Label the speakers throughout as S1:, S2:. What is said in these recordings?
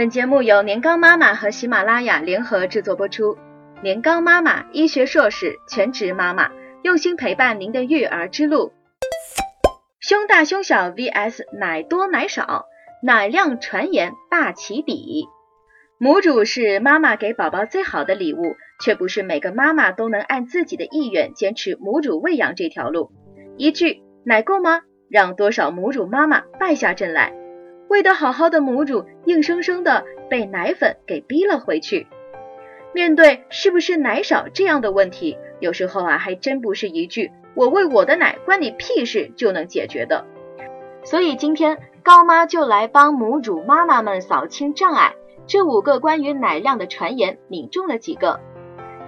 S1: 本节目由年糕妈妈和喜马拉雅联合制作播出。年糕妈妈，医学硕士，全职妈妈，用心陪伴您的育儿之路。胸大胸小 vs 奶多奶少，奶量传言大起底。母乳是妈妈给宝宝最好的礼物，却不是每个妈妈都能按自己的意愿坚持母乳喂养这条路。一句奶够吗？让多少母乳妈妈败下阵来。喂得好好的母乳，硬生生的被奶粉给逼了回去。面对是不是奶少这样的问题，有时候啊，还真不是一句“我喂我的奶，关你屁事”就能解决的。所以今天高妈就来帮母乳妈妈们扫清障碍。这五个关于奶量的传言，你中了几个？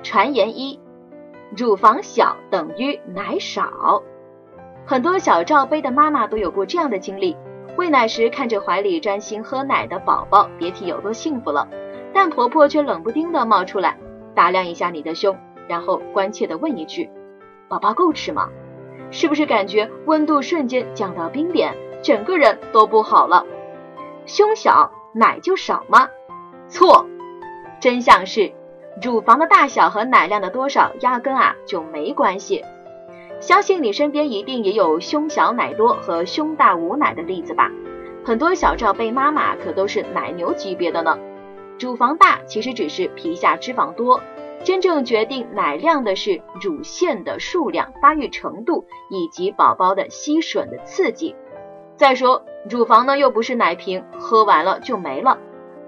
S1: 传言一：乳房小等于奶少。很多小罩杯的妈妈都有过这样的经历。喂奶时看着怀里专心喝奶的宝宝，别提有多幸福了。但婆婆却冷不丁的冒出来，打量一下你的胸，然后关切的问一句：“宝宝够吃吗？”是不是感觉温度瞬间降到冰点，整个人都不好了？胸小奶就少吗？错，真相是，乳房的大小和奶量的多少压根啊就没关系。相信你身边一定也有胸小奶多和胸大无奶的例子吧？很多小罩杯妈妈可都是奶牛级别的呢。乳房大其实只是皮下脂肪多，真正决定奶量的是乳腺的数量、发育程度以及宝宝的吸吮的刺激。再说，乳房呢又不是奶瓶，喝完了就没了。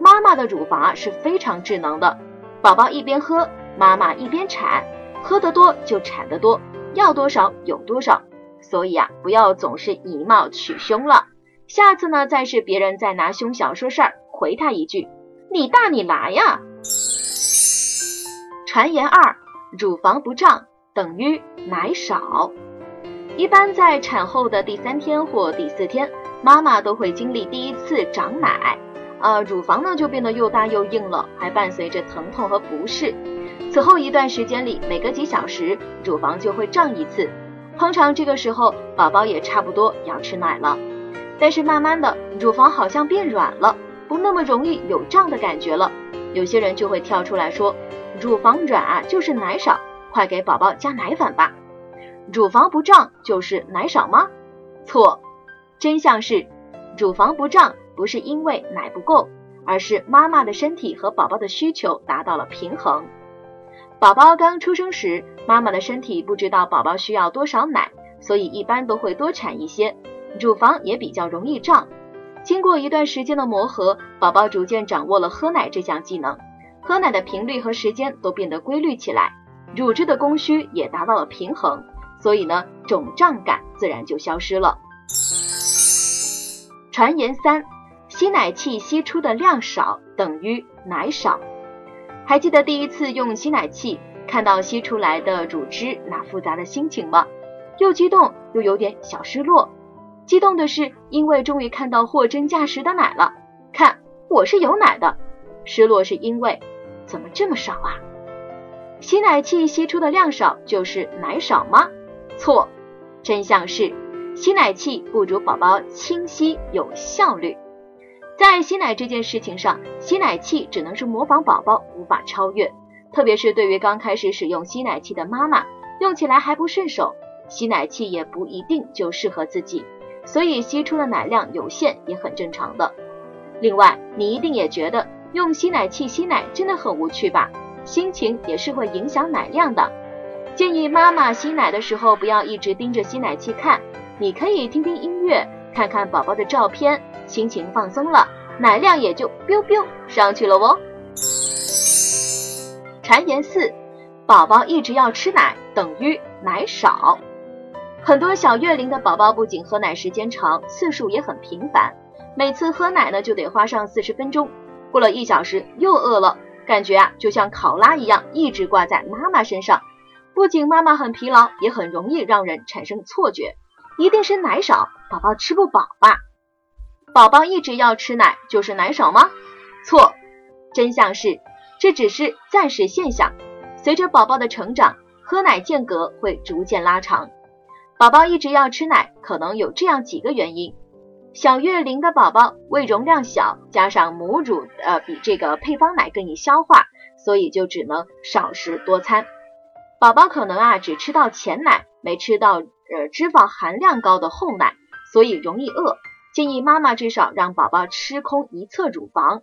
S1: 妈妈的乳房是非常智能的，宝宝一边喝，妈妈一边产，喝得多就产得多。要多少有多少，所以啊，不要总是以貌取胸了。下次呢，再是别人在拿胸小说事儿，回他一句：“你大你来呀。”传言二：乳房不胀等于奶少。一般在产后的第三天或第四天，妈妈都会经历第一次长奶，呃，乳房呢就变得又大又硬了，还伴随着疼痛和不适。此后一段时间里，每隔几小时乳房就会胀一次，通常这个时候宝宝也差不多要吃奶了。但是慢慢的，乳房好像变软了，不那么容易有胀的感觉了。有些人就会跳出来说，乳房软啊就是奶少，快给宝宝加奶粉吧。乳房不胀就是奶少吗？错，真相是，乳房不胀不是因为奶不够，而是妈妈的身体和宝宝的需求达到了平衡。宝宝刚出生时，妈妈的身体不知道宝宝需要多少奶，所以一般都会多产一些，乳房也比较容易胀。经过一段时间的磨合，宝宝逐渐掌握了喝奶这项技能，喝奶的频率和时间都变得规律起来，乳汁的供需也达到了平衡，所以呢，肿胀感自然就消失了。传言三：吸奶器吸出的量少等于奶少。还记得第一次用吸奶器看到吸出来的乳汁那复杂的心情吗？又激动又有点小失落。激动的是因为终于看到货真价实的奶了，看我是有奶的。失落是因为怎么这么少啊？吸奶器吸出的量少就是奶少吗？错，真相是吸奶器不如宝宝清晰有效率。在吸奶这件事情上，吸奶器只能是模仿宝宝，无法超越。特别是对于刚开始使用吸奶器的妈妈，用起来还不顺手，吸奶器也不一定就适合自己，所以吸出的奶量有限也很正常的。另外，你一定也觉得用吸奶器吸奶真的很无趣吧？心情也是会影响奶量的。建议妈妈吸奶的时候不要一直盯着吸奶器看，你可以听听音乐，看看宝宝的照片。心情放松了，奶量也就 biu biu 上去了哦。传言四，宝宝一直要吃奶等于奶少。很多小月龄的宝宝不仅喝奶时间长，次数也很频繁，每次喝奶呢就得花上四十分钟，过了一小时又饿了，感觉啊就像考拉一样一直挂在妈妈身上，不仅妈妈很疲劳，也很容易让人产生错觉，一定是奶少，宝宝吃不饱吧。宝宝一直要吃奶就是奶少吗？错，真相是这只是暂时现象。随着宝宝的成长，喝奶间隔会逐渐拉长。宝宝一直要吃奶，可能有这样几个原因：小月龄的宝宝胃容量小，加上母乳呃比这个配方奶更易消化，所以就只能少食多餐。宝宝可能啊只吃到前奶，没吃到呃脂肪含量高的后奶，所以容易饿。建议妈妈至少让宝宝吃空一侧乳房。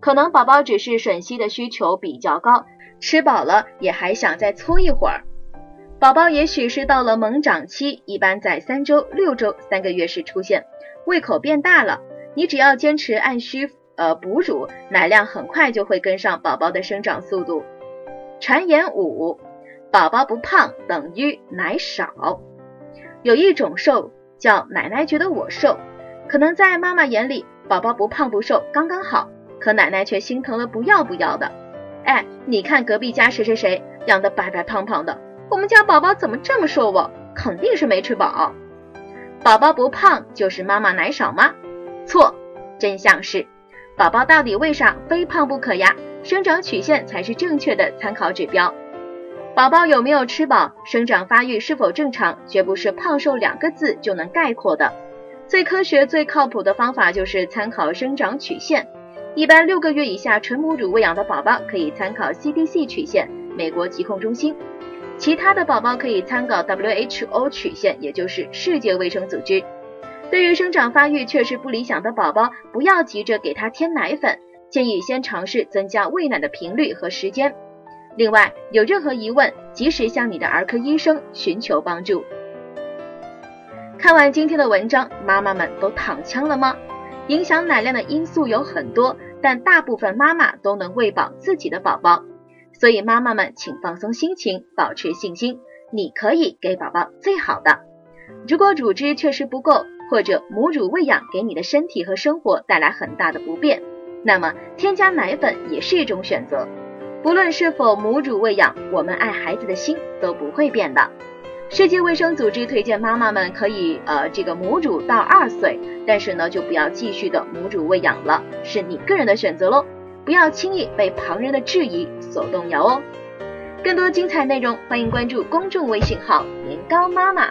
S1: 可能宝宝只是吮吸的需求比较高，吃饱了也还想再搓一会儿。宝宝也许是到了猛长期，一般在三周、六周、三个月时出现，胃口变大了。你只要坚持按需呃哺乳，奶量很快就会跟上宝宝的生长速度。传言五。宝宝不胖等于奶少，有一种瘦叫奶奶觉得我瘦，可能在妈妈眼里宝宝不胖不瘦刚刚好，可奶奶却心疼的不要不要的。哎，你看隔壁家谁谁谁养的白白胖胖的，我们家宝宝怎么这么瘦哦？肯定是没吃饱。宝宝不胖就是妈妈奶少吗？错，真相是宝宝到底为啥非胖不可呀？生长曲线才是正确的参考指标。宝宝有没有吃饱，生长发育是否正常，绝不是胖瘦两个字就能概括的。最科学、最靠谱的方法就是参考生长曲线。一般六个月以下纯母乳喂养的宝宝可以参考 CDC 曲线，美国疾控中心；其他的宝宝可以参考 WHO 曲线，也就是世界卫生组织。对于生长发育确实不理想的宝宝，不要急着给他添奶粉，建议先尝试增加喂奶的频率和时间。另外，有任何疑问，及时向你的儿科医生寻求帮助。看完今天的文章，妈妈们都躺枪了吗？影响奶量的因素有很多，但大部分妈妈都能喂饱自己的宝宝，所以妈妈们请放松心情，保持信心，你可以给宝宝最好的。如果乳汁确实不够，或者母乳喂养给你的身体和生活带来很大的不便，那么添加奶粉也是一种选择。不论是否母乳喂养，我们爱孩子的心都不会变的。世界卫生组织推荐妈妈们可以呃这个母乳到二岁，但是呢就不要继续的母乳喂养了，是你个人的选择喽，不要轻易被旁人的质疑所动摇哦。更多精彩内容，欢迎关注公众微信号年糕妈妈。